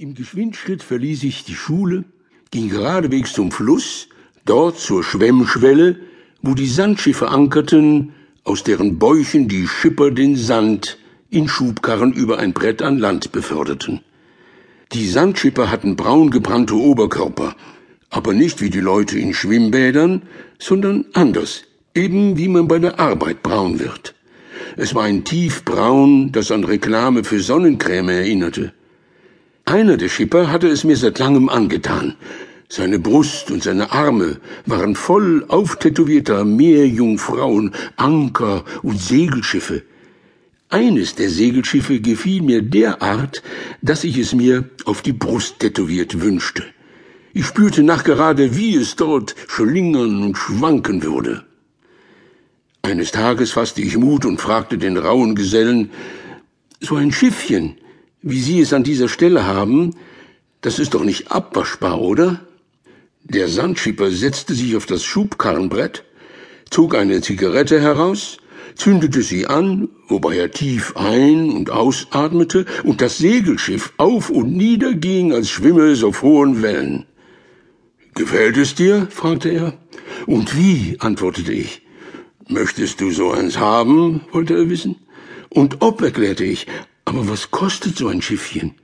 Im Geschwindschritt verließ ich die Schule, ging geradewegs zum Fluss, dort zur Schwemmschwelle, wo die Sandschiffe ankerten, aus deren Bäuchen die Schipper den Sand in Schubkarren über ein Brett an Land beförderten. Die Sandschipper hatten braun gebrannte Oberkörper, aber nicht wie die Leute in Schwimmbädern, sondern anders, eben wie man bei der Arbeit braun wird. Es war ein tiefbraun, das an Reklame für Sonnencreme erinnerte. Einer der Schipper hatte es mir seit langem angetan. Seine Brust und seine Arme waren voll auftätowierter Meerjungfrauen, Anker und Segelschiffe. Eines der Segelschiffe gefiel mir derart, dass ich es mir auf die Brust tätowiert wünschte. Ich spürte nachgerade, wie es dort schlingern und schwanken würde. Eines Tages fasste ich Mut und fragte den rauen Gesellen, so ein Schiffchen, wie Sie es an dieser Stelle haben, das ist doch nicht abwaschbar, oder? Der Sandschipper setzte sich auf das Schubkarrenbrett, zog eine Zigarette heraus, zündete sie an, wobei er tief ein- und ausatmete und das Segelschiff auf und nieder ging, als schwimme es auf hohen Wellen. Gefällt es dir? fragte er. Und wie? antwortete ich. Möchtest du so eins haben? wollte er wissen. Und ob, erklärte ich, aber was kostet so ein Schiffchen?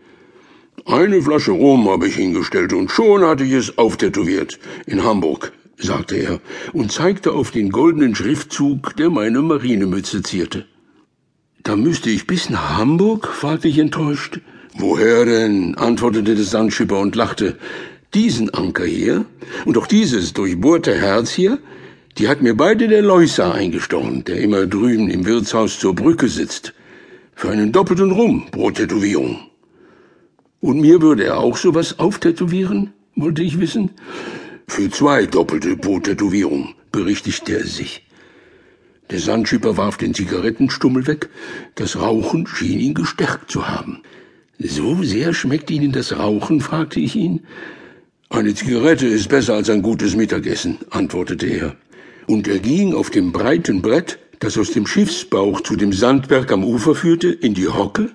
Eine Flasche Rum habe ich hingestellt und schon hatte ich es auftätowiert. In Hamburg, sagte er und zeigte auf den goldenen Schriftzug, der meine Marinemütze zierte. Da müsste ich bis nach Hamburg? fragte ich enttäuscht. Woher denn? antwortete der Sandschipper und lachte. Diesen Anker hier und auch dieses durchbohrte Herz hier, die hat mir beide der Leuser eingestochen, der immer drüben im Wirtshaus zur Brücke sitzt. Für einen doppelten Rum pro Tätowierung. Und mir würde er auch sowas auftätowieren, wollte ich wissen. Für zwei doppelte pro Tätowierung, berichtigte er sich. Der Sandschipper warf den Zigarettenstummel weg. Das Rauchen schien ihn gestärkt zu haben. So sehr schmeckt Ihnen das Rauchen? fragte ich ihn. Eine Zigarette ist besser als ein gutes Mittagessen, antwortete er. Und er ging auf dem breiten Brett das aus dem Schiffsbauch zu dem Sandberg am Ufer führte, in die Hocke,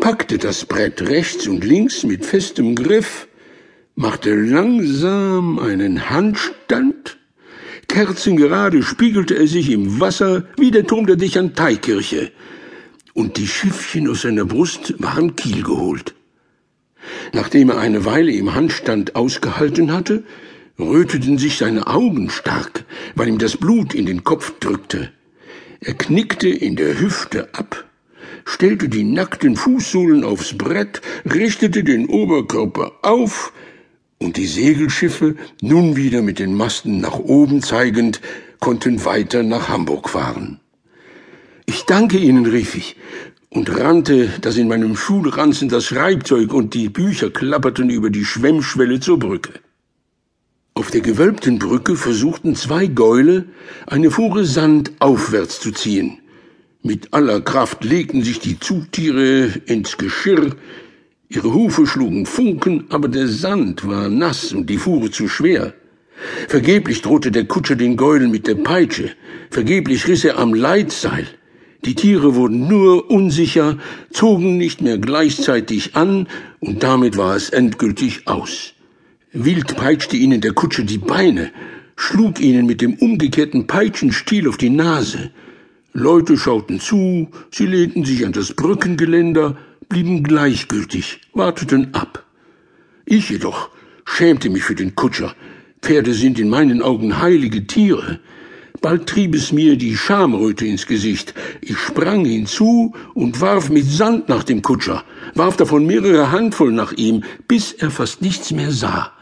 packte das Brett rechts und links mit festem Griff, machte langsam einen Handstand, kerzengerade spiegelte er sich im Wasser wie der Turm der Dichantei-Kirche, und die Schiffchen aus seiner Brust waren Kiel geholt. Nachdem er eine Weile im Handstand ausgehalten hatte, röteten sich seine Augen stark, weil ihm das Blut in den Kopf drückte. Er knickte in der Hüfte ab, stellte die nackten Fußsohlen aufs Brett, richtete den Oberkörper auf, und die Segelschiffe, nun wieder mit den Masten nach oben zeigend, konnten weiter nach Hamburg fahren. Ich danke Ihnen, rief ich, und rannte, dass in meinem Schulranzen das Schreibzeug und die Bücher klapperten über die Schwemmschwelle zur Brücke. Der gewölbten Brücke versuchten zwei Gäule, eine Fuhre Sand aufwärts zu ziehen. Mit aller Kraft legten sich die Zugtiere ins Geschirr, ihre Hufe schlugen Funken, aber der Sand war nass und die Fuhre zu schwer. Vergeblich drohte der Kutscher den Gäulen mit der Peitsche, vergeblich riss er am Leitseil. Die Tiere wurden nur unsicher, zogen nicht mehr gleichzeitig an, und damit war es endgültig aus. Wild peitschte ihnen der Kutscher die Beine, schlug ihnen mit dem umgekehrten Peitschenstiel auf die Nase. Leute schauten zu, sie lehnten sich an das Brückengeländer, blieben gleichgültig, warteten ab. Ich jedoch schämte mich für den Kutscher. Pferde sind in meinen Augen heilige Tiere. Bald trieb es mir die Schamröte ins Gesicht. Ich sprang hinzu und warf mit Sand nach dem Kutscher, warf davon mehrere Handvoll nach ihm, bis er fast nichts mehr sah.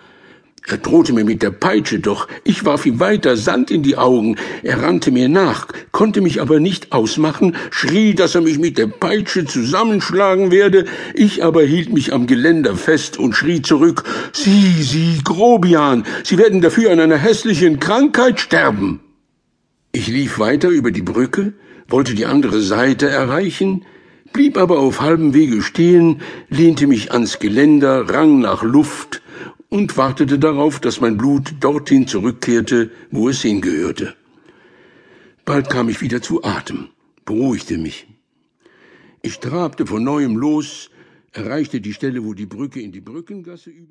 Er drohte mir mit der Peitsche, doch ich warf ihm weiter Sand in die Augen. Er rannte mir nach, konnte mich aber nicht ausmachen, schrie, dass er mich mit der Peitsche zusammenschlagen werde. Ich aber hielt mich am Geländer fest und schrie zurück, Sie, Sie, Grobian, Sie werden dafür an einer hässlichen Krankheit sterben. Ich lief weiter über die Brücke, wollte die andere Seite erreichen, blieb aber auf halbem Wege stehen, lehnte mich ans Geländer, rang nach Luft, und wartete darauf, dass mein Blut dorthin zurückkehrte, wo es hingehörte. Bald kam ich wieder zu Atem, beruhigte mich. Ich trabte von neuem los, erreichte die Stelle, wo die Brücke in die Brückengasse über